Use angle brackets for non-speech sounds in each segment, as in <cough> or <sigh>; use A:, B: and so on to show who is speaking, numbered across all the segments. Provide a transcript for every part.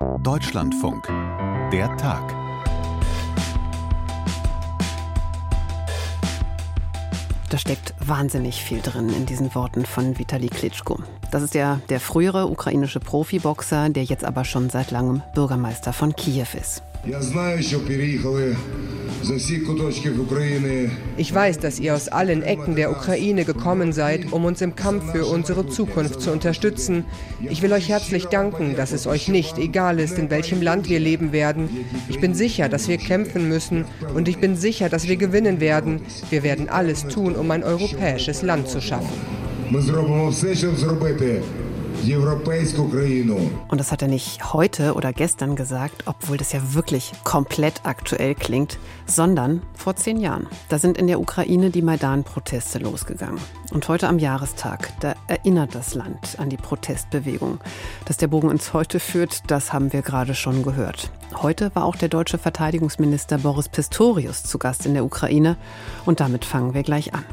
A: Deutschlandfunk. Der Tag.
B: Da steckt wahnsinnig viel drin in diesen Worten von Vitali Klitschko. Das ist ja der frühere ukrainische Profiboxer, der jetzt aber schon seit langem Bürgermeister von Kiew ist.
C: Ich weiß, dass ihr aus allen Ecken der Ukraine gekommen seid, um uns im Kampf für unsere Zukunft zu unterstützen. Ich will euch herzlich danken, dass es euch nicht egal ist, in welchem Land wir leben werden. Ich bin sicher, dass wir kämpfen müssen und ich bin sicher, dass wir gewinnen werden. Wir werden alles tun, um ein europäisches Land zu schaffen.
B: Und das hat er nicht heute oder gestern gesagt, obwohl das ja wirklich komplett aktuell klingt, sondern vor zehn Jahren. Da sind in der Ukraine die Maidan-Proteste losgegangen. Und heute am Jahrestag, da erinnert das Land an die Protestbewegung. Dass der Bogen ins Heute führt, das haben wir gerade schon gehört. Heute war auch der deutsche Verteidigungsminister Boris Pistorius zu Gast in der Ukraine. Und damit fangen wir gleich an.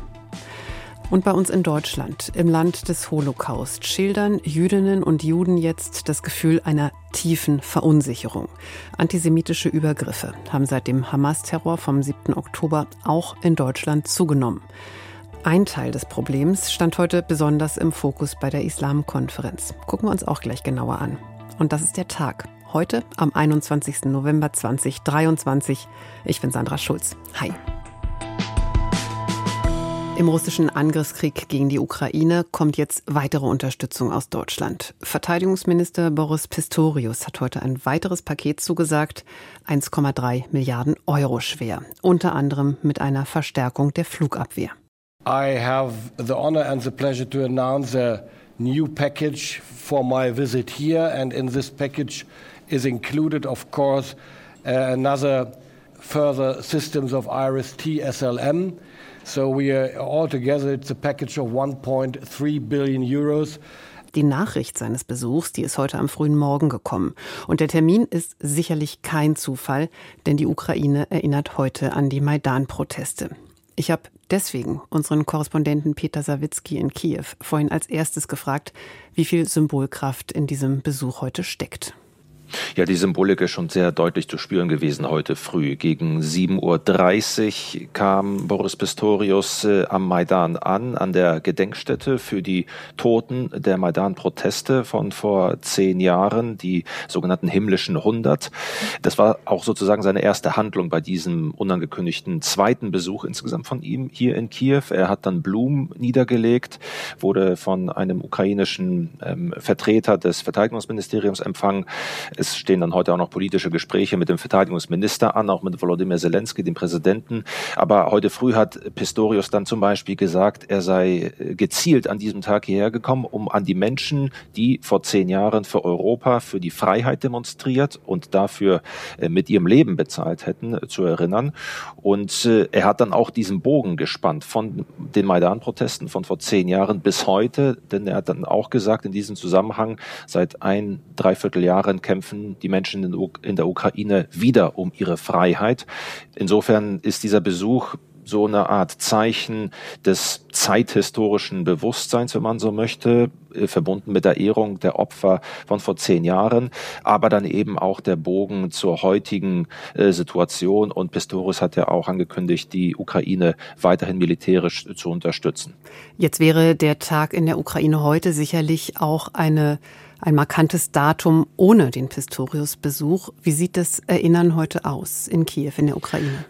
B: Und bei uns in Deutschland, im Land des Holocaust, schildern Jüdinnen und Juden jetzt das Gefühl einer tiefen Verunsicherung. Antisemitische Übergriffe haben seit dem Hamas-Terror vom 7. Oktober auch in Deutschland zugenommen. Ein Teil des Problems stand heute besonders im Fokus bei der Islamkonferenz. Gucken wir uns auch gleich genauer an. Und das ist der Tag. Heute am 21. November 2023. Ich bin Sandra Schulz. Hi. Im russischen Angriffskrieg gegen die Ukraine kommt jetzt weitere Unterstützung aus Deutschland. Verteidigungsminister Boris Pistorius hat heute ein weiteres Paket zugesagt, 1,3 Milliarden Euro schwer, unter anderem mit einer Verstärkung der Flugabwehr.
D: I have the honor and the pleasure to announce a new package for my visit here and in this package is included of course another further systems of IRIS-T So we are altogether it's a package of 1.3 billion euros.
B: Die Nachricht seines Besuchs, die ist heute am frühen Morgen gekommen. Und der Termin ist sicherlich kein Zufall, denn die Ukraine erinnert heute an die Maidan-Proteste. Ich habe deswegen unseren Korrespondenten Peter Sawicki in Kiew vorhin als erstes gefragt, wie viel Symbolkraft in diesem Besuch heute steckt.
E: Ja, die Symbolik ist schon sehr deutlich zu spüren gewesen heute früh. Gegen 7.30 Uhr kam Boris Pistorius äh, am Maidan an, an der Gedenkstätte für die Toten der Maidan-Proteste von vor zehn Jahren, die sogenannten himmlischen 100. Das war auch sozusagen seine erste Handlung bei diesem unangekündigten zweiten Besuch insgesamt von ihm hier in Kiew. Er hat dann Blumen niedergelegt, wurde von einem ukrainischen ähm, Vertreter des Verteidigungsministeriums empfangen. Es stehen dann heute auch noch politische Gespräche mit dem Verteidigungsminister an, auch mit Volodymyr Zelensky, dem Präsidenten. Aber heute früh hat Pistorius dann zum Beispiel gesagt, er sei gezielt an diesem Tag hierher gekommen, um an die Menschen, die vor zehn Jahren für Europa, für die Freiheit demonstriert und dafür äh, mit ihrem Leben bezahlt hätten, äh, zu erinnern. Und äh, er hat dann auch diesen Bogen gespannt von den Maidan-Protesten von vor zehn Jahren bis heute, denn er hat dann auch gesagt, in diesem Zusammenhang, seit ein, dreiviertel Jahren kämpfen kämpfen die Menschen in der Ukraine wieder um ihre Freiheit. Insofern ist dieser Besuch so eine Art Zeichen des zeithistorischen Bewusstseins, wenn man so möchte, äh, verbunden mit der Ehrung der Opfer von vor zehn Jahren, aber dann eben auch der Bogen zur heutigen äh, Situation. Und Pistorius hat ja auch angekündigt, die Ukraine weiterhin militärisch zu unterstützen.
B: Jetzt wäre der Tag in der Ukraine heute sicherlich auch eine ein markantes Datum ohne den Pistorius-Besuch. Wie sieht das Erinnern heute aus in Kiew, in der Ukraine?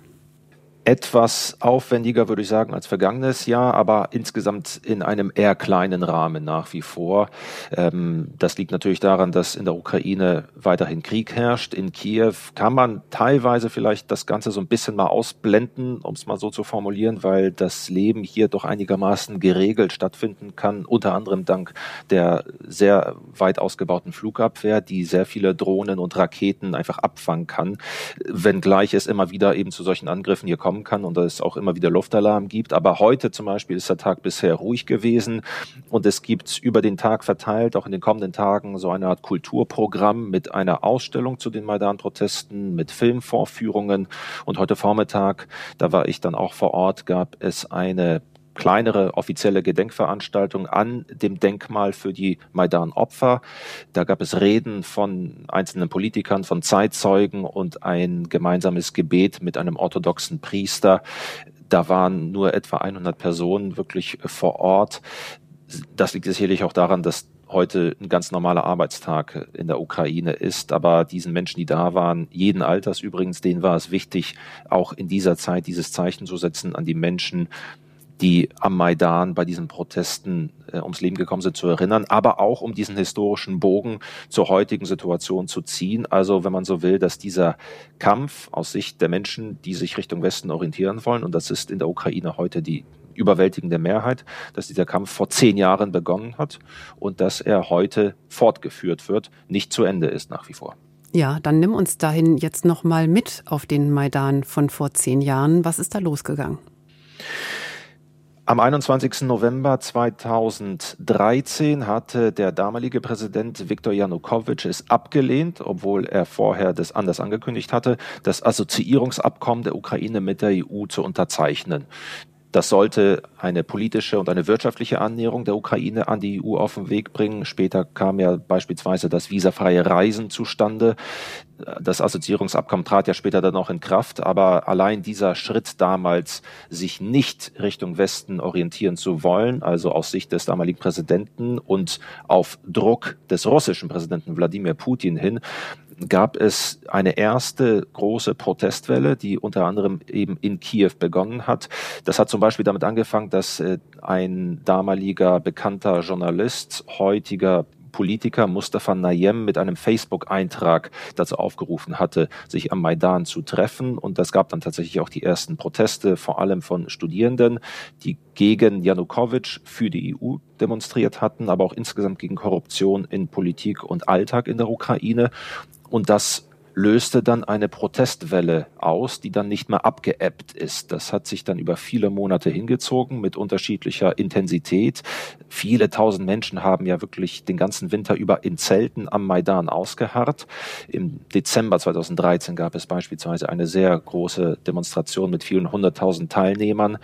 E: Etwas aufwendiger, würde ich sagen, als vergangenes Jahr, aber insgesamt in einem eher kleinen Rahmen nach wie vor. Ähm, das liegt natürlich daran, dass in der Ukraine weiterhin Krieg herrscht. In Kiew kann man teilweise vielleicht das Ganze so ein bisschen mal ausblenden, um es mal so zu formulieren, weil das Leben hier doch einigermaßen geregelt stattfinden kann, unter anderem dank der sehr weit ausgebauten Flugabwehr, die sehr viele Drohnen und Raketen einfach abfangen kann, wenngleich es immer wieder eben zu solchen Angriffen hier kommt kommen kann und es auch immer wieder Luftalarm gibt. Aber heute zum Beispiel ist der Tag bisher ruhig gewesen und es gibt über den Tag verteilt, auch in den kommenden Tagen, so eine Art Kulturprogramm mit einer Ausstellung zu den Maidan-Protesten, mit Filmvorführungen. Und heute Vormittag, da war ich dann auch vor Ort, gab es eine kleinere offizielle Gedenkveranstaltung an dem Denkmal für die Maidan-Opfer. Da gab es Reden von einzelnen Politikern, von Zeitzeugen und ein gemeinsames Gebet mit einem orthodoxen Priester. Da waren nur etwa 100 Personen wirklich vor Ort. Das liegt sicherlich auch daran, dass heute ein ganz normaler Arbeitstag in der Ukraine ist. Aber diesen Menschen, die da waren, jeden Alters übrigens, denen war es wichtig, auch in dieser Zeit dieses Zeichen zu setzen an die Menschen, die am Maidan bei diesen Protesten äh, ums Leben gekommen sind, zu erinnern, aber auch um diesen historischen Bogen zur heutigen Situation zu ziehen. Also wenn man so will, dass dieser Kampf aus Sicht der Menschen, die sich Richtung Westen orientieren wollen, und das ist in der Ukraine heute die überwältigende Mehrheit, dass dieser Kampf vor zehn Jahren begonnen hat und dass er heute fortgeführt wird, nicht zu Ende ist nach wie vor.
B: Ja, dann nimm uns dahin jetzt noch mal mit auf den Maidan von vor zehn Jahren. Was ist da losgegangen?
E: Am 21. November 2013 hatte der damalige Präsident Viktor Janukowitsch es abgelehnt, obwohl er vorher das anders angekündigt hatte, das Assoziierungsabkommen der Ukraine mit der EU zu unterzeichnen. Das sollte eine politische und eine wirtschaftliche Annäherung der Ukraine an die EU auf den Weg bringen. Später kam ja beispielsweise das visafreie Reisen zustande. Das Assoziierungsabkommen trat ja später dann auch in Kraft, aber allein dieser Schritt damals, sich nicht Richtung Westen orientieren zu wollen, also aus Sicht des damaligen Präsidenten und auf Druck des russischen Präsidenten Wladimir Putin hin, gab es eine erste große Protestwelle, die unter anderem eben in Kiew begonnen hat. Das hat zum Beispiel damit angefangen, dass äh, ein damaliger bekannter Journalist, heutiger Politiker Mustafa Nayem mit einem Facebook-Eintrag dazu aufgerufen hatte, sich am Maidan zu treffen. Und das gab dann tatsächlich auch die ersten Proteste, vor allem von Studierenden, die gegen Janukowitsch für die EU demonstriert hatten, aber auch insgesamt gegen Korruption in Politik und Alltag in der Ukraine. Und das löste dann eine Protestwelle aus, die dann nicht mehr abgeebbt ist. Das hat sich dann über viele Monate hingezogen mit unterschiedlicher Intensität. Viele tausend Menschen haben ja wirklich den ganzen Winter über in Zelten am Maidan ausgeharrt. Im Dezember 2013 gab es beispielsweise eine sehr große Demonstration mit vielen hunderttausend Teilnehmern.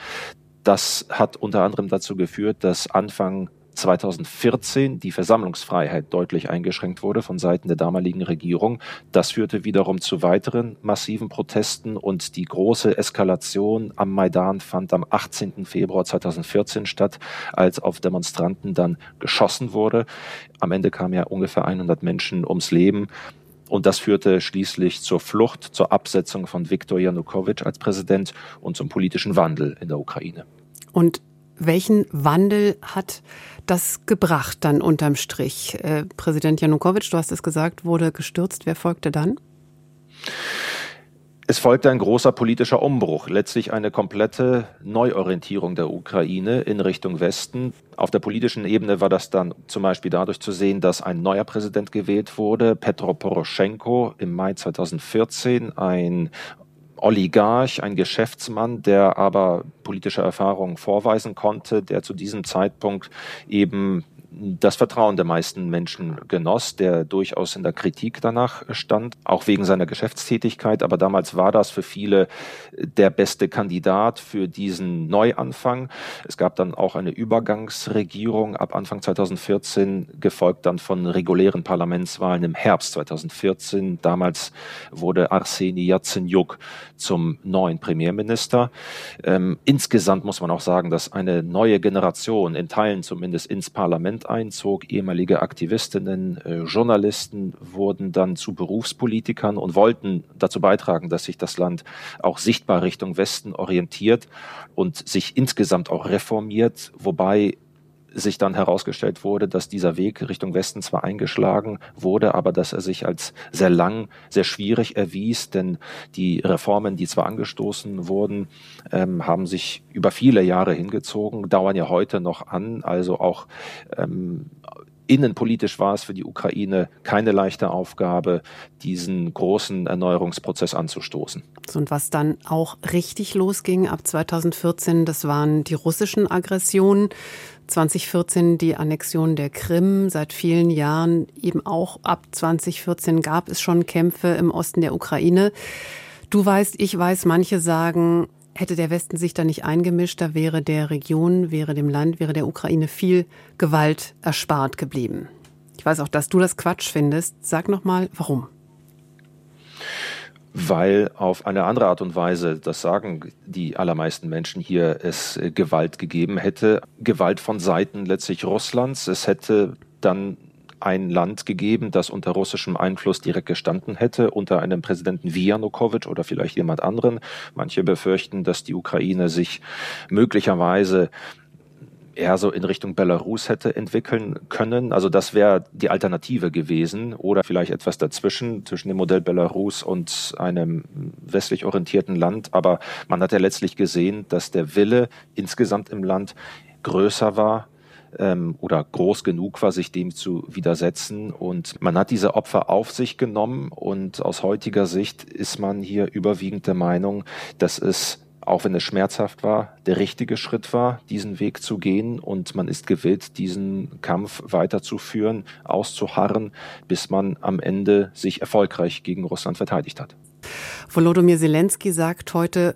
E: Das hat unter anderem dazu geführt, dass Anfang 2014 die Versammlungsfreiheit deutlich eingeschränkt wurde von Seiten der damaligen Regierung. Das führte wiederum zu weiteren massiven Protesten und die große Eskalation am Maidan fand am 18. Februar 2014 statt, als auf Demonstranten dann geschossen wurde. Am Ende kamen ja ungefähr 100 Menschen ums Leben. Und das führte schließlich zur Flucht, zur Absetzung von Viktor Janukowitsch als Präsident und zum politischen Wandel in der Ukraine.
B: Und welchen Wandel hat das gebracht dann unterm Strich? Äh, Präsident Janukowitsch, du hast es gesagt, wurde gestürzt. Wer folgte dann?
E: Es folgte ein großer politischer Umbruch, letztlich eine komplette Neuorientierung der Ukraine in Richtung Westen. Auf der politischen Ebene war das dann zum Beispiel dadurch zu sehen, dass ein neuer Präsident gewählt wurde, Petro Poroschenko im Mai 2014, ein Oligarch, ein Geschäftsmann, der aber politische Erfahrungen vorweisen konnte, der zu diesem Zeitpunkt eben das Vertrauen der meisten Menschen genoss, der durchaus in der Kritik danach stand, auch wegen seiner Geschäftstätigkeit. Aber damals war das für viele der beste Kandidat für diesen Neuanfang. Es gab dann auch eine Übergangsregierung ab Anfang 2014, gefolgt dann von regulären Parlamentswahlen im Herbst 2014. Damals wurde Arseni Yatsenyuk zum neuen Premierminister. Ähm, insgesamt muss man auch sagen, dass eine neue Generation in Teilen zumindest ins Parlament einzog. Ehemalige Aktivistinnen, äh, Journalisten wurden dann zu Berufspolitikern und wollten dazu beitragen, dass sich das Land auch sichtbar Richtung Westen orientiert und sich insgesamt auch reformiert, wobei sich dann herausgestellt wurde, dass dieser Weg Richtung Westen zwar eingeschlagen wurde, aber dass er sich als sehr lang, sehr schwierig erwies, denn die Reformen, die zwar angestoßen wurden, ähm, haben sich über viele Jahre hingezogen, dauern ja heute noch an, also auch ähm, Innenpolitisch war es für die Ukraine keine leichte Aufgabe, diesen großen Erneuerungsprozess anzustoßen.
B: Und was dann auch richtig losging ab 2014, das waren die russischen Aggressionen. 2014 die Annexion der Krim. Seit vielen Jahren, eben auch ab 2014, gab es schon Kämpfe im Osten der Ukraine. Du weißt, ich weiß, manche sagen, hätte der Westen sich da nicht eingemischt, da wäre der Region, wäre dem Land, wäre der Ukraine viel Gewalt erspart geblieben. Ich weiß auch, dass du das Quatsch findest. Sag noch mal, warum?
E: weil auf eine andere Art und Weise, das sagen die allermeisten Menschen hier, es Gewalt gegeben hätte. Gewalt von Seiten letztlich Russlands. Es hätte dann ein Land gegeben, das unter russischem Einfluss direkt gestanden hätte, unter einem Präsidenten wie Janukowitsch oder vielleicht jemand anderen. Manche befürchten, dass die Ukraine sich möglicherweise eher so in Richtung Belarus hätte entwickeln können. Also das wäre die Alternative gewesen oder vielleicht etwas dazwischen, zwischen dem Modell Belarus und einem westlich orientierten Land. Aber man hat ja letztlich gesehen, dass der Wille insgesamt im Land größer war, ähm, oder groß genug war, sich dem zu widersetzen. Und man hat diese Opfer auf sich genommen und aus heutiger Sicht ist man hier überwiegend der Meinung, dass es auch wenn es schmerzhaft war, der richtige Schritt war, diesen Weg zu gehen und man ist gewillt, diesen Kampf weiterzuführen, auszuharren, bis man am Ende sich erfolgreich gegen Russland verteidigt hat.
B: Volodymyr Zelensky sagt heute,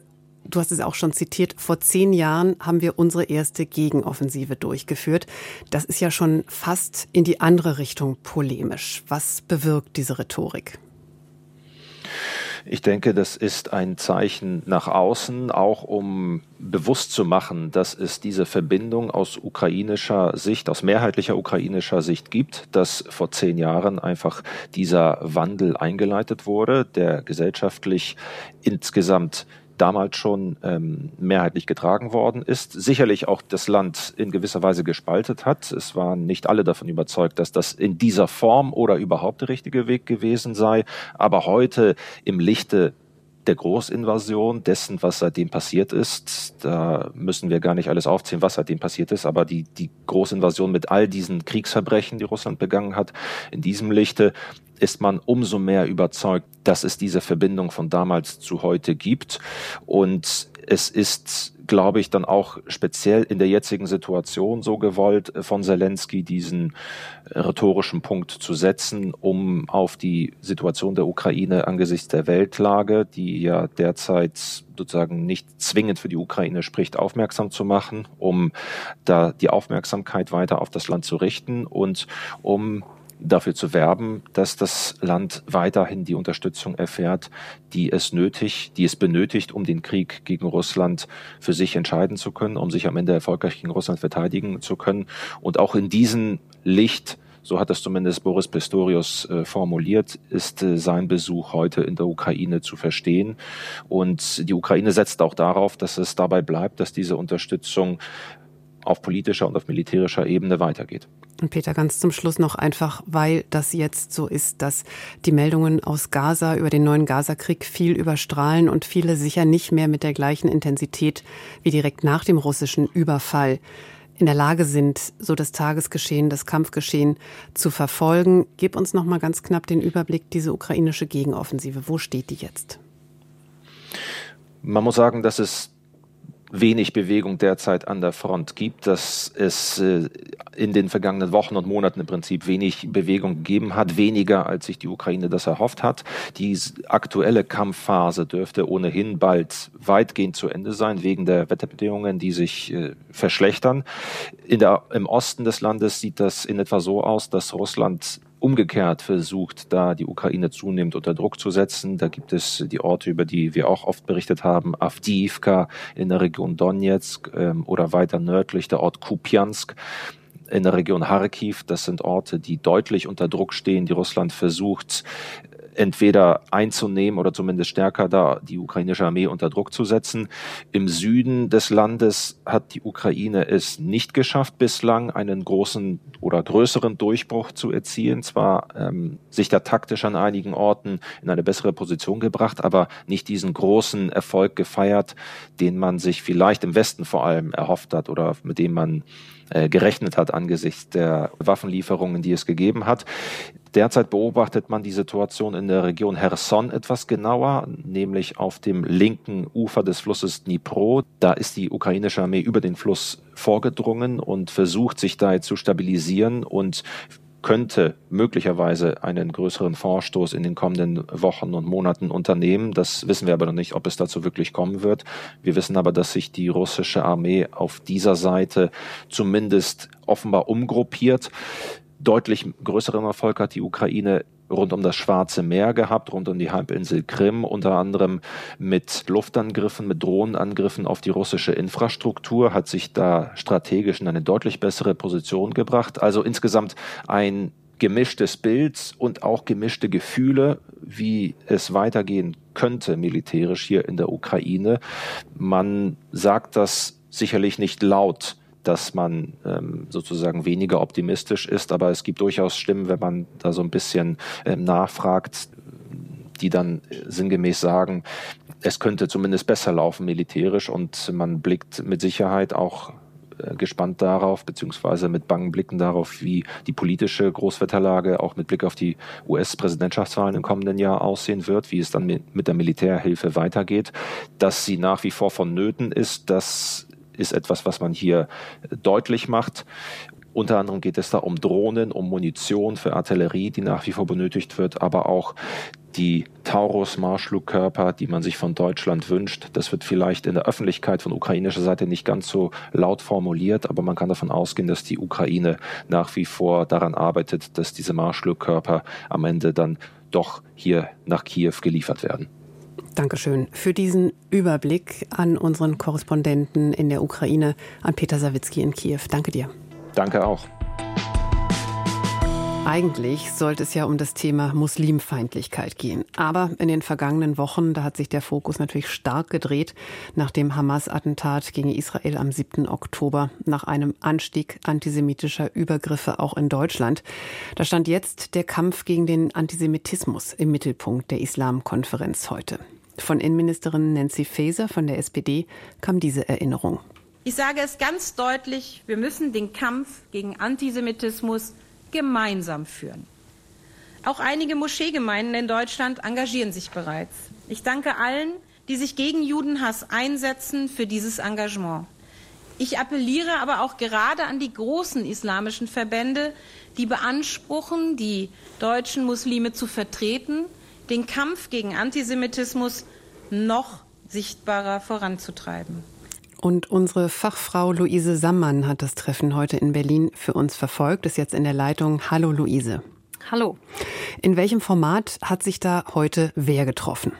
B: du hast es auch schon zitiert, vor zehn Jahren haben wir unsere erste Gegenoffensive durchgeführt. Das ist ja schon fast in die andere Richtung polemisch. Was bewirkt diese Rhetorik?
E: Ich denke, das ist ein Zeichen nach außen, auch um bewusst zu machen, dass es diese Verbindung aus ukrainischer Sicht, aus mehrheitlicher ukrainischer Sicht gibt, dass vor zehn Jahren einfach dieser Wandel eingeleitet wurde, der gesellschaftlich insgesamt damals schon ähm, mehrheitlich getragen worden ist, sicherlich auch das Land in gewisser Weise gespaltet hat. Es waren nicht alle davon überzeugt, dass das in dieser Form oder überhaupt der richtige Weg gewesen sei. Aber heute im Lichte der Großinvasion, dessen, was seitdem passiert ist. Da müssen wir gar nicht alles aufzählen, was seitdem passiert ist, aber die, die Großinvasion mit all diesen Kriegsverbrechen, die Russland begangen hat, in diesem Lichte ist man umso mehr überzeugt, dass es diese Verbindung von damals zu heute gibt. Und es ist, glaube ich, dann auch speziell in der jetzigen Situation so gewollt von Zelensky, diesen rhetorischen Punkt zu setzen, um auf die Situation der Ukraine angesichts der Weltlage, die ja derzeit sozusagen nicht zwingend für die Ukraine spricht, aufmerksam zu machen, um da die Aufmerksamkeit weiter auf das Land zu richten und um dafür zu werben, dass das Land weiterhin die Unterstützung erfährt, die es nötig, die es benötigt, um den Krieg gegen Russland für sich entscheiden zu können, um sich am Ende erfolgreich gegen Russland verteidigen zu können. Und auch in diesem Licht so hat es zumindest Boris Pistorius äh, formuliert, ist äh, sein Besuch heute in der Ukraine zu verstehen. Und die Ukraine setzt auch darauf, dass es dabei bleibt, dass diese Unterstützung auf politischer und auf militärischer Ebene weitergeht.
B: Und Peter, ganz zum Schluss noch einfach, weil das jetzt so ist, dass die Meldungen aus Gaza über den neuen Gazakrieg viel überstrahlen und viele sicher nicht mehr mit der gleichen Intensität wie direkt nach dem russischen Überfall in der Lage sind, so das Tagesgeschehen, das Kampfgeschehen zu verfolgen. Gib uns noch mal ganz knapp den Überblick, diese ukrainische Gegenoffensive. Wo steht die jetzt?
E: Man muss sagen, dass es wenig Bewegung derzeit an der Front gibt, dass es äh, in den vergangenen Wochen und Monaten im Prinzip wenig Bewegung gegeben hat, weniger als sich die Ukraine das erhofft hat. Die aktuelle Kampfphase dürfte ohnehin bald weitgehend zu Ende sein, wegen der Wetterbedingungen, die sich äh, verschlechtern. Der, Im Osten des Landes sieht das in etwa so aus, dass Russland umgekehrt versucht, da die Ukraine zunehmend unter Druck zu setzen. Da gibt es die Orte, über die wir auch oft berichtet haben, Avdiivka in der Region Donetsk ähm, oder weiter nördlich der Ort Kupiansk in der Region Kharkiv. Das sind Orte, die deutlich unter Druck stehen, die Russland versucht, entweder einzunehmen oder zumindest stärker da die ukrainische Armee unter Druck zu setzen. Im Süden des Landes hat die Ukraine es nicht geschafft, bislang einen großen oder größeren Durchbruch zu erzielen. Zwar ähm, sich da taktisch an einigen Orten in eine bessere Position gebracht, aber nicht diesen großen Erfolg gefeiert, den man sich vielleicht im Westen vor allem erhofft hat oder mit dem man äh, gerechnet hat angesichts der Waffenlieferungen, die es gegeben hat. Derzeit beobachtet man die Situation in der Region Herson etwas genauer, nämlich auf dem linken Ufer des Flusses Dnipro. Da ist die ukrainische Armee über den Fluss vorgedrungen und versucht sich da zu stabilisieren und könnte möglicherweise einen größeren Vorstoß in den kommenden Wochen und Monaten unternehmen. Das wissen wir aber noch nicht, ob es dazu wirklich kommen wird. Wir wissen aber, dass sich die russische Armee auf dieser Seite zumindest offenbar umgruppiert. Deutlich größeren Erfolg hat die Ukraine rund um das Schwarze Meer gehabt, rund um die Halbinsel Krim, unter anderem mit Luftangriffen, mit Drohnenangriffen auf die russische Infrastruktur, hat sich da strategisch in eine deutlich bessere Position gebracht. Also insgesamt ein gemischtes Bild und auch gemischte Gefühle, wie es weitergehen könnte militärisch hier in der Ukraine. Man sagt das sicherlich nicht laut dass man ähm, sozusagen weniger optimistisch ist. Aber es gibt durchaus Stimmen, wenn man da so ein bisschen ähm, nachfragt, die dann sinngemäß sagen, es könnte zumindest besser laufen militärisch und man blickt mit Sicherheit auch äh, gespannt darauf, beziehungsweise mit bangen Blicken darauf, wie die politische Großwetterlage auch mit Blick auf die US-Präsidentschaftswahlen im kommenden Jahr aussehen wird, wie es dann mit der Militärhilfe weitergeht. Dass sie nach wie vor vonnöten ist, das ist etwas, was man hier deutlich macht. Unter anderem geht es da um Drohnen, um Munition für Artillerie, die nach wie vor benötigt wird, aber auch die Taurus-Marschflugkörper, die man sich von Deutschland wünscht. Das wird vielleicht in der Öffentlichkeit von ukrainischer Seite nicht ganz so laut formuliert, aber man kann davon ausgehen, dass die Ukraine nach wie vor daran arbeitet, dass diese Marschflugkörper am Ende dann doch hier nach Kiew geliefert werden.
B: Dankeschön für diesen Überblick an unseren Korrespondenten in der Ukraine, an Peter Sawicki in Kiew. Danke dir.
E: Danke auch.
B: Eigentlich sollte es ja um das Thema Muslimfeindlichkeit gehen. Aber in den vergangenen Wochen, da hat sich der Fokus natürlich stark gedreht nach dem Hamas-Attentat gegen Israel am 7. Oktober, nach einem Anstieg antisemitischer Übergriffe auch in Deutschland. Da stand jetzt der Kampf gegen den Antisemitismus im Mittelpunkt der Islamkonferenz heute. Von Innenministerin Nancy Faeser von der SPD kam diese Erinnerung.
A: Ich sage es ganz deutlich, wir müssen den Kampf gegen Antisemitismus gemeinsam führen. Auch einige Moscheegemeinden in Deutschland engagieren sich bereits. Ich danke allen, die sich gegen Judenhass einsetzen, für dieses Engagement. Ich appelliere aber auch gerade an die großen islamischen Verbände, die beanspruchen, die deutschen Muslime zu vertreten den Kampf gegen Antisemitismus noch sichtbarer voranzutreiben.
B: Und unsere Fachfrau Luise Sammann hat das Treffen heute in Berlin für uns verfolgt, ist jetzt in der Leitung. Hallo Luise.
F: Hallo.
B: In welchem Format hat sich da heute wer getroffen?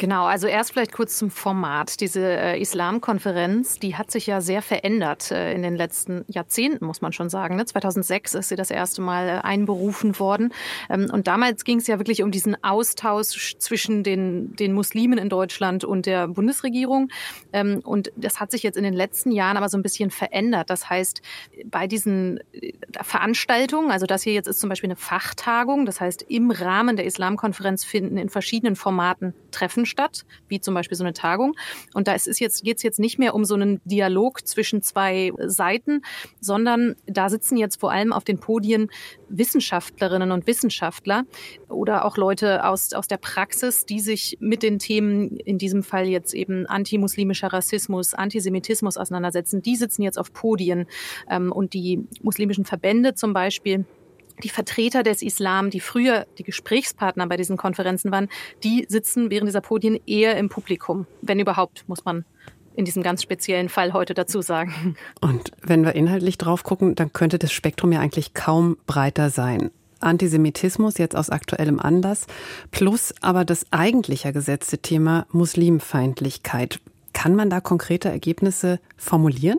F: Genau, also erst vielleicht kurz zum Format. Diese äh, Islamkonferenz, die hat sich ja sehr verändert äh, in den letzten Jahrzehnten, muss man schon sagen. Ne? 2006 ist sie das erste Mal äh, einberufen worden. Ähm, und damals ging es ja wirklich um diesen Austausch zwischen den, den Muslimen in Deutschland und der Bundesregierung. Ähm, und das hat sich jetzt in den letzten Jahren aber so ein bisschen verändert. Das heißt, bei diesen äh, Veranstaltungen, also das hier jetzt ist zum Beispiel eine Fachtagung, das heißt, im Rahmen der Islamkonferenz finden in verschiedenen Formaten Treffen statt, wie zum Beispiel so eine Tagung. Und da ist jetzt, geht es jetzt nicht mehr um so einen Dialog zwischen zwei Seiten, sondern da sitzen jetzt vor allem auf den Podien Wissenschaftlerinnen und Wissenschaftler oder auch Leute aus, aus der Praxis, die sich mit den Themen, in diesem Fall jetzt eben antimuslimischer Rassismus, Antisemitismus auseinandersetzen. Die sitzen jetzt auf Podien ähm, und die muslimischen Verbände zum Beispiel die Vertreter des Islam, die früher die Gesprächspartner bei diesen Konferenzen waren, die sitzen während dieser Podien eher im Publikum, wenn überhaupt, muss man in diesem ganz speziellen Fall heute dazu sagen.
B: Und wenn wir inhaltlich drauf gucken, dann könnte das Spektrum ja eigentlich kaum breiter sein. Antisemitismus jetzt aus aktuellem Anlass, plus aber das eigentliche gesetzte Thema Muslimfeindlichkeit. Kann man da konkrete Ergebnisse formulieren?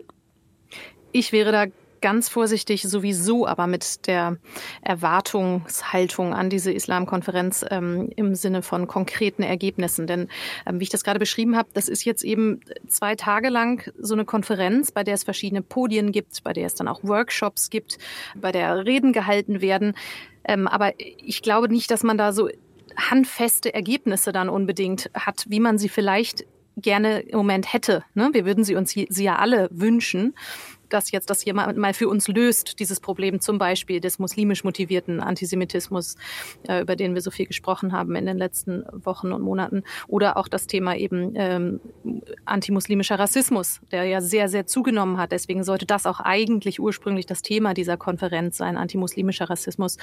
F: Ich wäre da ganz vorsichtig sowieso, aber mit der Erwartungshaltung an diese Islamkonferenz ähm, im Sinne von konkreten Ergebnissen. Denn ähm, wie ich das gerade beschrieben habe, das ist jetzt eben zwei Tage lang so eine Konferenz, bei der es verschiedene Podien gibt, bei der es dann auch Workshops gibt, bei der Reden gehalten werden. Ähm, aber ich glaube nicht, dass man da so handfeste Ergebnisse dann unbedingt hat, wie man sie vielleicht gerne im Moment hätte. Ne? Wir würden sie uns sie ja alle wünschen. Das jetzt das mal, mal für uns löst, dieses Problem zum Beispiel des muslimisch motivierten Antisemitismus, äh, über den wir so viel gesprochen haben in den letzten Wochen und Monaten, oder auch das Thema eben ähm, antimuslimischer Rassismus, der ja sehr, sehr zugenommen hat. Deswegen sollte das auch eigentlich ursprünglich das Thema dieser Konferenz sein, antimuslimischer Rassismus,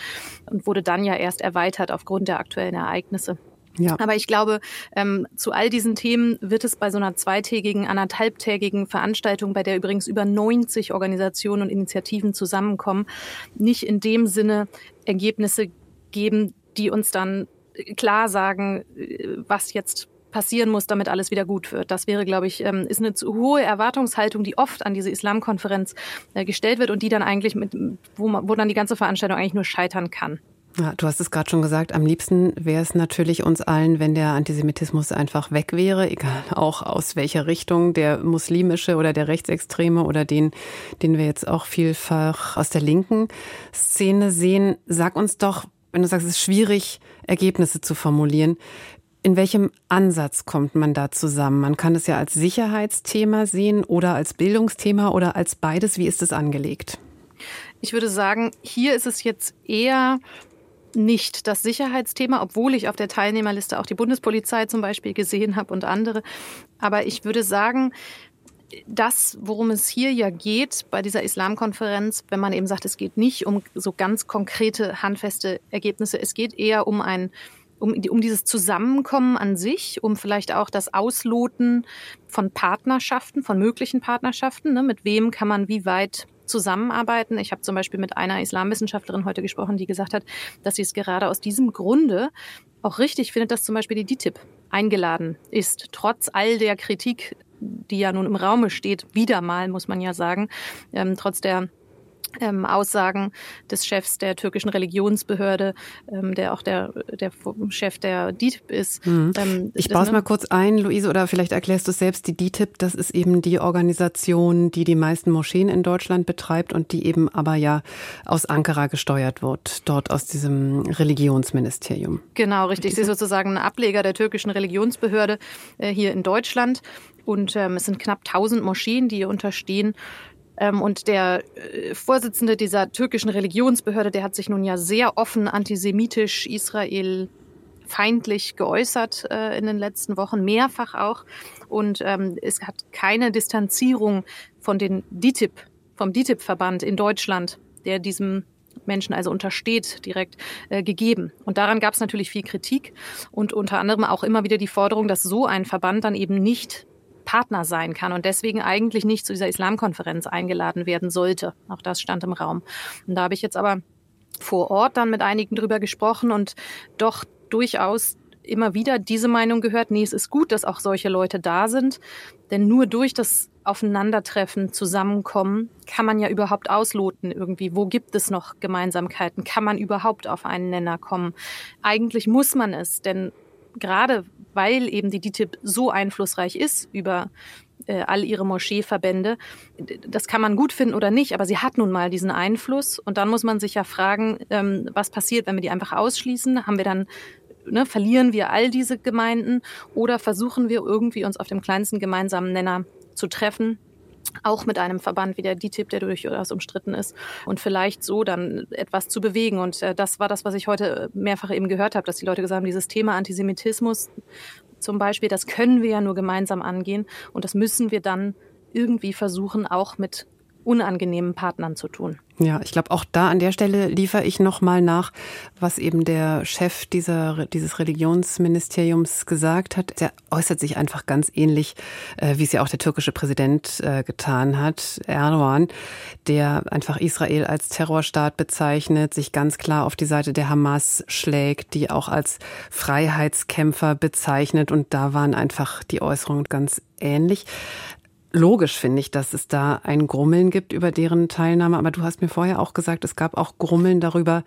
F: und wurde dann ja erst erweitert aufgrund der aktuellen Ereignisse. Ja. Aber ich glaube, ähm, zu all diesen Themen wird es bei so einer zweitägigen, anderthalbtägigen Veranstaltung, bei der übrigens über 90 Organisationen und Initiativen zusammenkommen, nicht in dem Sinne Ergebnisse geben, die uns dann klar sagen, äh, was jetzt passieren muss, damit alles wieder gut wird. Das wäre, glaube ich, ähm, ist eine zu hohe Erwartungshaltung, die oft an diese Islamkonferenz äh, gestellt wird und die dann eigentlich mit, wo, man, wo dann die ganze Veranstaltung eigentlich nur scheitern kann.
B: Ja, du hast es gerade schon gesagt, am liebsten wäre es natürlich uns allen, wenn der Antisemitismus einfach weg wäre, egal auch aus welcher Richtung, der muslimische oder der rechtsextreme oder den, den wir jetzt auch vielfach aus der linken Szene sehen. Sag uns doch, wenn du sagst, es ist schwierig, Ergebnisse zu formulieren, in welchem Ansatz kommt man da zusammen? Man kann es ja als Sicherheitsthema sehen oder als Bildungsthema oder als beides. Wie ist es angelegt?
F: Ich würde sagen, hier ist es jetzt eher nicht das Sicherheitsthema, obwohl ich auf der Teilnehmerliste auch die Bundespolizei zum Beispiel gesehen habe und andere. Aber ich würde sagen, das, worum es hier ja geht bei dieser Islamkonferenz, wenn man eben sagt, es geht nicht um so ganz konkrete, handfeste Ergebnisse, es geht eher um ein um, um dieses Zusammenkommen an sich, um vielleicht auch das Ausloten von Partnerschaften, von möglichen Partnerschaften. Ne? Mit wem kann man wie weit zusammenarbeiten. Ich habe zum Beispiel mit einer Islamwissenschaftlerin heute gesprochen, die gesagt hat, dass sie es gerade aus diesem Grunde auch richtig findet, dass zum Beispiel die DITIB eingeladen ist, trotz all der Kritik, die ja nun im Raume steht, wieder mal, muss man ja sagen, ähm, trotz der ähm, Aussagen des Chefs der türkischen Religionsbehörde, ähm, der auch der, der Chef der DITIB ist.
B: Mhm. Ähm, ich baue es mal kurz ein, Luise, oder vielleicht erklärst du es selbst. Die DITIB, das ist eben die Organisation, die die meisten Moscheen in Deutschland betreibt und die eben aber ja aus Ankara gesteuert wird, dort aus diesem Religionsministerium.
F: Genau, richtig. Sie ist sozusagen ein Ableger der türkischen Religionsbehörde äh, hier in Deutschland. Und ähm, es sind knapp 1000 Moscheen, die ihr unterstehen. Ähm, und der äh, Vorsitzende dieser türkischen Religionsbehörde, der hat sich nun ja sehr offen antisemitisch Israel feindlich geäußert äh, in den letzten Wochen, mehrfach auch. Und ähm, es hat keine Distanzierung von den DITIB, vom DITIB-Verband in Deutschland, der diesem Menschen also untersteht, direkt äh, gegeben. Und daran gab es natürlich viel Kritik und unter anderem auch immer wieder die Forderung, dass so ein Verband dann eben nicht Partner sein kann und deswegen eigentlich nicht zu dieser Islamkonferenz eingeladen werden sollte. Auch das stand im Raum. Und da habe ich jetzt aber vor Ort dann mit einigen drüber gesprochen und doch durchaus immer wieder diese Meinung gehört, nee, es ist gut, dass auch solche Leute da sind, denn nur durch das Aufeinandertreffen, Zusammenkommen, kann man ja überhaupt ausloten irgendwie, wo gibt es noch Gemeinsamkeiten, kann man überhaupt auf einen Nenner kommen. Eigentlich muss man es, denn gerade weil eben die DITIB so einflussreich ist über äh, all ihre Moscheeverbände, das kann man gut finden oder nicht, aber sie hat nun mal diesen Einfluss und dann muss man sich ja fragen, ähm, was passiert, wenn wir die einfach ausschließen? Haben wir dann Ne, verlieren wir all diese Gemeinden oder versuchen wir irgendwie uns auf dem kleinsten gemeinsamen Nenner zu treffen auch mit einem Verband wie der DITIB, der durchaus umstritten ist, und vielleicht so dann etwas zu bewegen. Und äh, das war das, was ich heute mehrfach eben gehört habe, dass die Leute gesagt haben, dieses Thema Antisemitismus zum Beispiel, das können wir ja nur gemeinsam angehen und das müssen wir dann irgendwie versuchen, auch mit unangenehmen Partnern zu tun.
B: Ja, ich glaube, auch da an der Stelle liefere ich nochmal nach, was eben der Chef dieser, dieses Religionsministeriums gesagt hat. Der äußert sich einfach ganz ähnlich, äh, wie es ja auch der türkische Präsident äh, getan hat, Erdogan, der einfach Israel als Terrorstaat bezeichnet, sich ganz klar auf die Seite der Hamas schlägt, die auch als Freiheitskämpfer bezeichnet. Und da waren einfach die Äußerungen ganz ähnlich logisch, finde ich, dass es da ein Grummeln gibt über deren Teilnahme. Aber du hast mir vorher auch gesagt, es gab auch Grummeln darüber,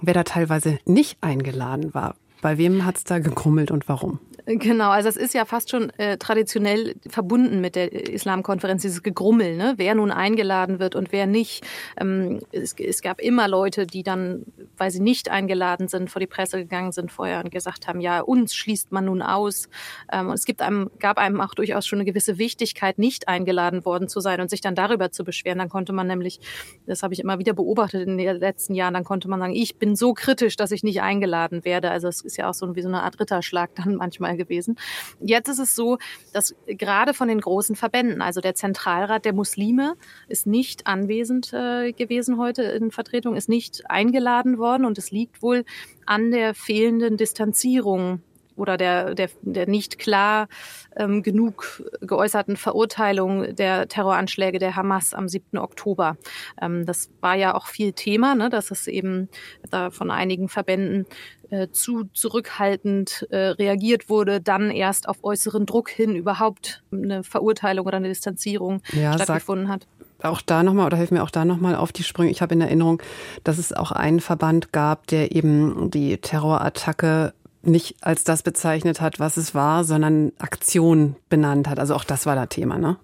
B: wer da teilweise nicht eingeladen war. Bei wem hat es da gegrummelt und warum?
F: Genau, also es ist ja fast schon äh, traditionell verbunden mit der Islamkonferenz, dieses Gegrummel, ne? wer nun eingeladen wird und wer nicht. Ähm, es, es, gab immer Leute, die dann, weil sie nicht eingeladen sind, vor die Presse gegangen sind vorher und gesagt haben, ja, uns schließt man nun aus. Ähm, und es gibt einem, gab einem auch durchaus schon eine gewisse Wichtigkeit, nicht eingeladen worden zu sein und sich dann darüber zu beschweren. Dann konnte man nämlich, das habe ich immer wieder beobachtet in den letzten Jahren, dann konnte man sagen, ich bin so kritisch, dass ich nicht eingeladen werde. Also es ist ja auch so wie so eine Art Ritterschlag dann manchmal Mal gewesen. Jetzt ist es so, dass gerade von den großen Verbänden, also der Zentralrat der Muslime ist nicht anwesend äh, gewesen heute in Vertretung, ist nicht eingeladen worden und es liegt wohl an der fehlenden Distanzierung oder der, der, der nicht klar ähm, genug geäußerten Verurteilung der Terroranschläge der Hamas am 7. Oktober. Ähm, das war ja auch viel Thema, ne, dass es eben da von einigen Verbänden äh, zu zurückhaltend äh, reagiert wurde, dann erst auf äußeren Druck hin überhaupt eine Verurteilung oder eine Distanzierung ja, stattgefunden hat
B: auch da nochmal oder hilf mir auch da nochmal auf die Sprünge. Ich habe in Erinnerung, dass es auch einen Verband gab, der eben die Terrorattacke nicht als das bezeichnet hat, was es war, sondern Aktion benannt hat. Also auch das war das Thema, ne?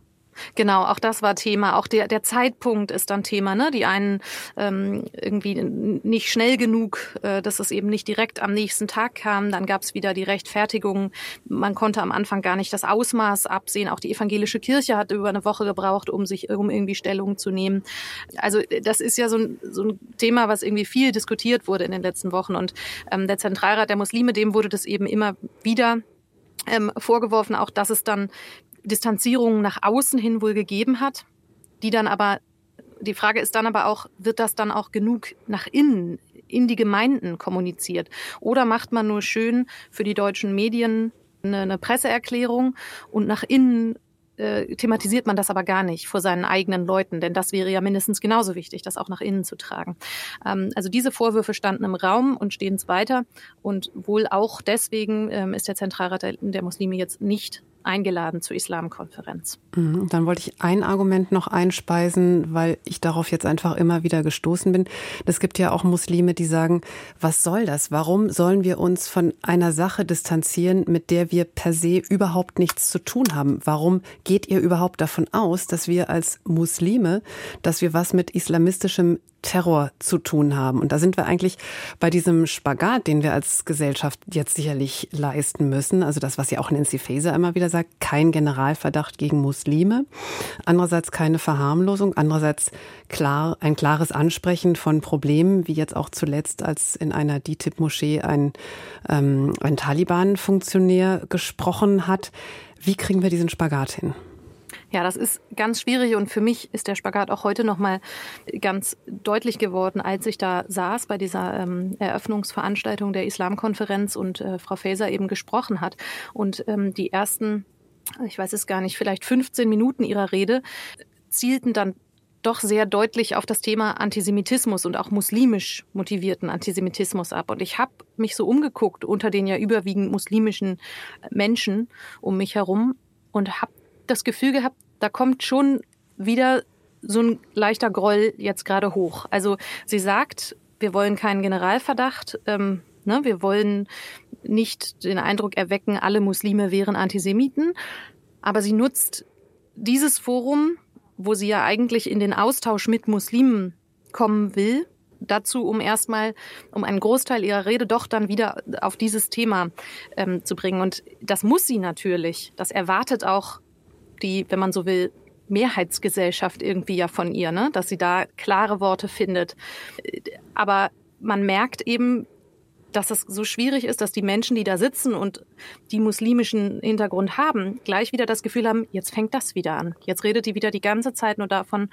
F: Genau, auch das war Thema. Auch der, der Zeitpunkt ist dann Thema. Ne? Die einen ähm, irgendwie nicht schnell genug, äh, dass es eben nicht direkt am nächsten Tag kam. Dann gab es wieder die Rechtfertigung. Man konnte am Anfang gar nicht das Ausmaß absehen. Auch die evangelische Kirche hat über eine Woche gebraucht, um sich um irgendwie Stellung zu nehmen. Also das ist ja so ein, so ein Thema, was irgendwie viel diskutiert wurde in den letzten Wochen. Und ähm, der Zentralrat der Muslime, dem wurde das eben immer wieder ähm, vorgeworfen, auch dass es dann Distanzierungen nach außen hin wohl gegeben hat, die dann aber, die Frage ist dann aber auch, wird das dann auch genug nach innen, in die Gemeinden kommuniziert? Oder macht man nur schön für die deutschen Medien eine, eine Presseerklärung und nach innen äh, thematisiert man das aber gar nicht vor seinen eigenen Leuten, denn das wäre ja mindestens genauso wichtig, das auch nach innen zu tragen. Ähm, also diese Vorwürfe standen im Raum und stehen es weiter und wohl auch deswegen ähm, ist der Zentralrat der, der Muslime jetzt nicht eingeladen zur Islamkonferenz.
B: Mhm. Dann wollte ich ein Argument noch einspeisen, weil ich darauf jetzt einfach immer wieder gestoßen bin. Es gibt ja auch Muslime, die sagen, was soll das? Warum sollen wir uns von einer Sache distanzieren, mit der wir per se überhaupt nichts zu tun haben? Warum geht ihr überhaupt davon aus, dass wir als Muslime, dass wir was mit islamistischem Terror zu tun haben. Und da sind wir eigentlich bei diesem Spagat, den wir als Gesellschaft jetzt sicherlich leisten müssen. Also das, was ja auch Nancy Faeser immer wieder sagt, kein Generalverdacht gegen Muslime. Andererseits keine Verharmlosung. Andererseits klar, ein klares Ansprechen von Problemen, wie jetzt auch zuletzt, als in einer DITIB-Moschee ein, ähm, ein Taliban-Funktionär gesprochen hat. Wie kriegen wir diesen Spagat hin?
F: Ja, das ist ganz schwierig und für mich ist der Spagat auch heute nochmal ganz deutlich geworden, als ich da saß bei dieser ähm, Eröffnungsveranstaltung der Islamkonferenz und äh, Frau Faeser eben gesprochen hat. Und ähm, die ersten, ich weiß es gar nicht, vielleicht 15 Minuten ihrer Rede zielten dann doch sehr deutlich auf das Thema Antisemitismus und auch muslimisch motivierten Antisemitismus ab. Und ich habe mich so umgeguckt unter den ja überwiegend muslimischen Menschen um mich herum und habe das Gefühl gehabt, da kommt schon wieder so ein leichter Groll jetzt gerade hoch. Also sie sagt, wir wollen keinen Generalverdacht, ähm, ne, wir wollen nicht den Eindruck erwecken, alle Muslime wären Antisemiten, aber sie nutzt dieses Forum, wo sie ja eigentlich in den Austausch mit Muslimen kommen will, dazu, um erstmal, um einen Großteil ihrer Rede doch dann wieder auf dieses Thema ähm, zu bringen. Und das muss sie natürlich. Das erwartet auch die, wenn man so will, Mehrheitsgesellschaft irgendwie ja von ihr, ne? dass sie da klare Worte findet. Aber man merkt eben, dass es so schwierig ist, dass die Menschen, die da sitzen und die muslimischen Hintergrund haben, gleich wieder das Gefühl haben, jetzt fängt das wieder an. Jetzt redet die wieder die ganze Zeit nur davon,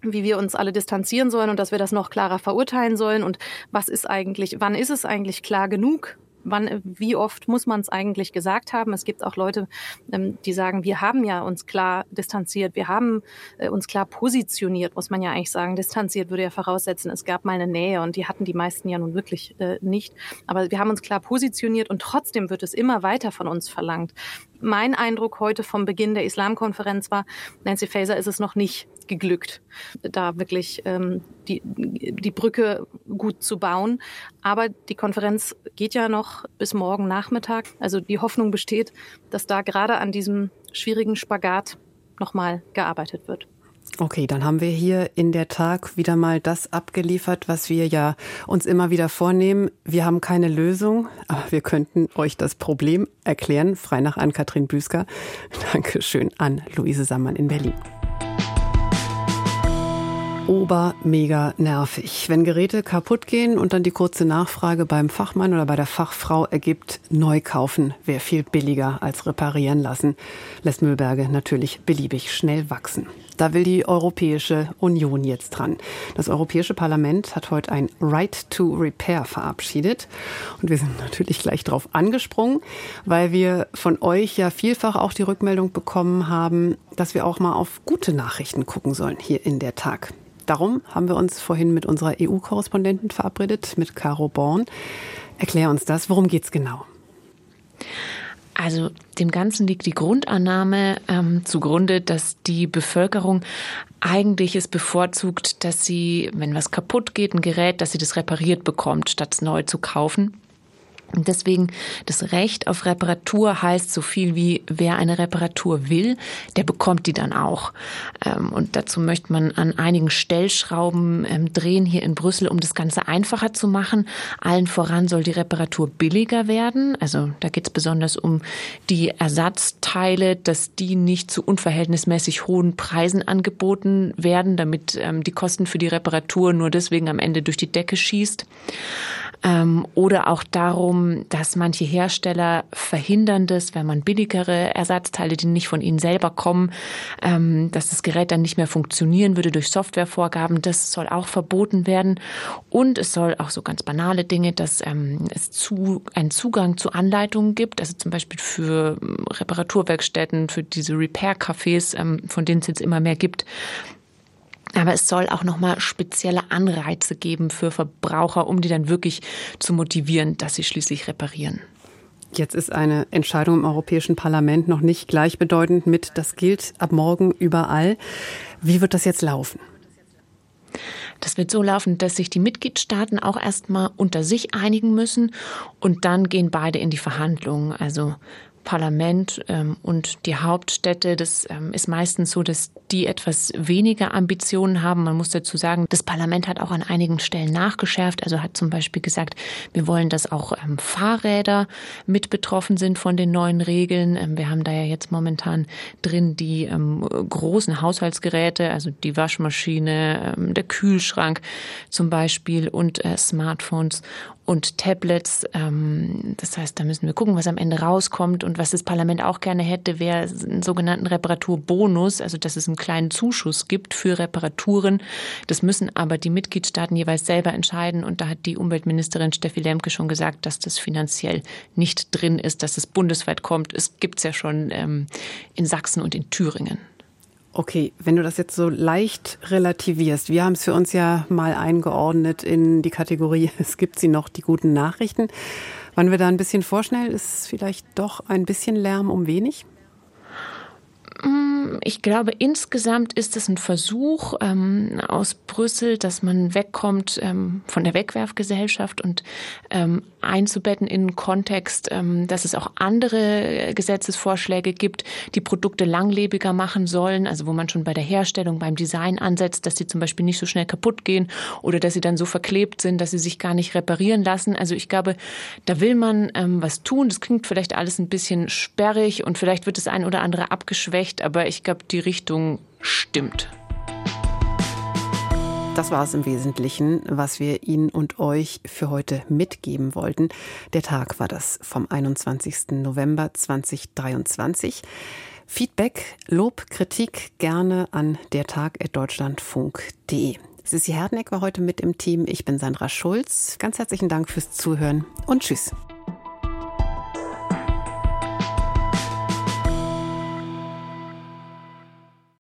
F: wie wir uns alle distanzieren sollen und dass wir das noch klarer verurteilen sollen und was ist eigentlich, wann ist es eigentlich klar genug, wann, wie oft muss man es eigentlich gesagt haben? Es gibt auch Leute, ähm, die sagen, wir haben ja uns klar distanziert, wir haben äh, uns klar positioniert, muss man ja eigentlich sagen. Distanziert würde ja voraussetzen, es gab mal eine Nähe und die hatten die meisten ja nun wirklich äh, nicht. Aber wir haben uns klar positioniert und trotzdem wird es immer weiter von uns verlangt. Mein Eindruck heute vom Beginn der Islamkonferenz war, Nancy Faeser ist es noch nicht geglückt, da wirklich ähm, die, die Brücke gut zu bauen. Aber die Konferenz geht ja noch bis morgen Nachmittag. Also die Hoffnung besteht, dass da gerade an diesem schwierigen Spagat nochmal gearbeitet wird.
B: Okay, dann haben wir hier in der Tag wieder mal das abgeliefert, was wir ja uns immer wieder vornehmen. Wir haben keine Lösung, aber wir könnten euch das Problem erklären. Frei nach Ann-Kathrin Büsker. <laughs> Dankeschön an Luise Sammann in Berlin ober mega nervig. Wenn Geräte kaputt gehen und dann die kurze Nachfrage beim Fachmann oder bei der Fachfrau ergibt, neu kaufen wäre viel billiger als reparieren lassen, lässt Müllberge natürlich beliebig schnell wachsen. Da will die Europäische Union jetzt dran. Das Europäische Parlament hat heute ein Right to Repair verabschiedet. Und wir sind natürlich gleich drauf angesprungen, weil wir von euch ja vielfach auch die Rückmeldung bekommen haben, dass wir auch mal auf gute Nachrichten gucken sollen hier in der Tag. Darum haben wir uns vorhin mit unserer EU-Korrespondentin verabredet, mit Caro Born. Erklär uns das. Worum geht es genau?
G: Also dem Ganzen liegt die Grundannahme ähm, zugrunde, dass die Bevölkerung eigentlich es bevorzugt, dass sie, wenn was kaputt geht, ein Gerät, dass sie das repariert bekommt, statt es neu zu kaufen. Und deswegen das Recht auf Reparatur heißt so viel wie, wer eine Reparatur will, der bekommt die dann auch. Ähm, und dazu möchte man an einigen Stellschrauben ähm, drehen hier in Brüssel, um das Ganze einfacher zu machen. Allen voran soll die Reparatur billiger werden. Also da geht es besonders um die Ersatzteile, dass die nicht zu unverhältnismäßig hohen Preisen angeboten werden, damit ähm, die Kosten für die Reparatur nur deswegen am Ende durch die Decke schießt ähm, oder auch darum, dass manche Hersteller verhindern das, wenn man billigere Ersatzteile, die nicht von ihnen selber kommen, ähm, dass das Gerät dann nicht mehr funktionieren würde durch Softwarevorgaben. Das soll auch verboten werden. Und es soll auch so ganz banale Dinge, dass ähm, es zu, einen Zugang zu Anleitungen gibt, also zum Beispiel für ähm, Reparaturwerkstätten, für diese Repair-Cafés, ähm, von denen es jetzt immer mehr gibt, aber es soll auch nochmal spezielle Anreize geben für Verbraucher, um die dann wirklich zu motivieren, dass sie schließlich reparieren.
B: Jetzt ist eine Entscheidung im Europäischen Parlament noch nicht gleichbedeutend mit, das gilt ab morgen überall. Wie wird das jetzt laufen?
G: Das wird so laufen, dass sich die Mitgliedstaaten auch erstmal unter sich einigen müssen und dann gehen beide in die Verhandlungen. Also Parlament ähm, und die Hauptstädte, das ähm, ist meistens so, dass die etwas weniger Ambitionen haben. Man muss dazu sagen, das Parlament hat auch an einigen Stellen nachgeschärft. Also hat zum Beispiel gesagt, wir wollen, dass auch ähm, Fahrräder mit betroffen sind von den neuen Regeln. Ähm, wir haben da ja jetzt momentan drin die ähm, großen Haushaltsgeräte, also die Waschmaschine, ähm, der Kühlschrank zum Beispiel und äh, Smartphones und Tablets. Ähm, das heißt, da müssen wir gucken, was am Ende rauskommt. Und was das Parlament auch gerne hätte, wäre einen sogenannten Reparaturbonus, also dass es einen kleinen Zuschuss gibt für Reparaturen. Das müssen aber die Mitgliedstaaten jeweils selber entscheiden. Und da hat die Umweltministerin Steffi Lemke schon gesagt, dass das finanziell nicht drin ist, dass es bundesweit kommt. Es gibt es ja schon ähm, in Sachsen und in Thüringen.
B: Okay, wenn du das jetzt so leicht relativierst, wir haben es für uns ja mal eingeordnet in die Kategorie, <laughs> es gibt sie noch, die guten Nachrichten. Wann wir da ein bisschen vorschnell, ist vielleicht doch ein bisschen Lärm um wenig?
G: Ich glaube, insgesamt ist es ein Versuch ähm, aus Brüssel, dass man wegkommt ähm, von der Wegwerfgesellschaft und ähm, einzubetten in einen Kontext, ähm, dass es auch andere Gesetzesvorschläge gibt, die Produkte langlebiger machen sollen, also wo man schon bei der Herstellung, beim Design ansetzt, dass sie zum Beispiel nicht so schnell kaputt gehen oder dass sie dann so verklebt sind, dass sie sich gar nicht reparieren lassen. Also ich glaube, da will man ähm, was tun. Das klingt vielleicht alles ein bisschen sperrig und vielleicht wird das ein oder andere abgeschwächt aber ich glaube, die Richtung stimmt.
B: Das war es im Wesentlichen, was wir Ihnen und euch für heute mitgeben wollten. Der Tag war das vom 21. November 2023. Feedback, Lob, Kritik gerne an dertag.deutschlandfunk.de. Sissi Herdeneck war heute mit im Team. Ich bin Sandra Schulz. Ganz herzlichen Dank fürs Zuhören und Tschüss.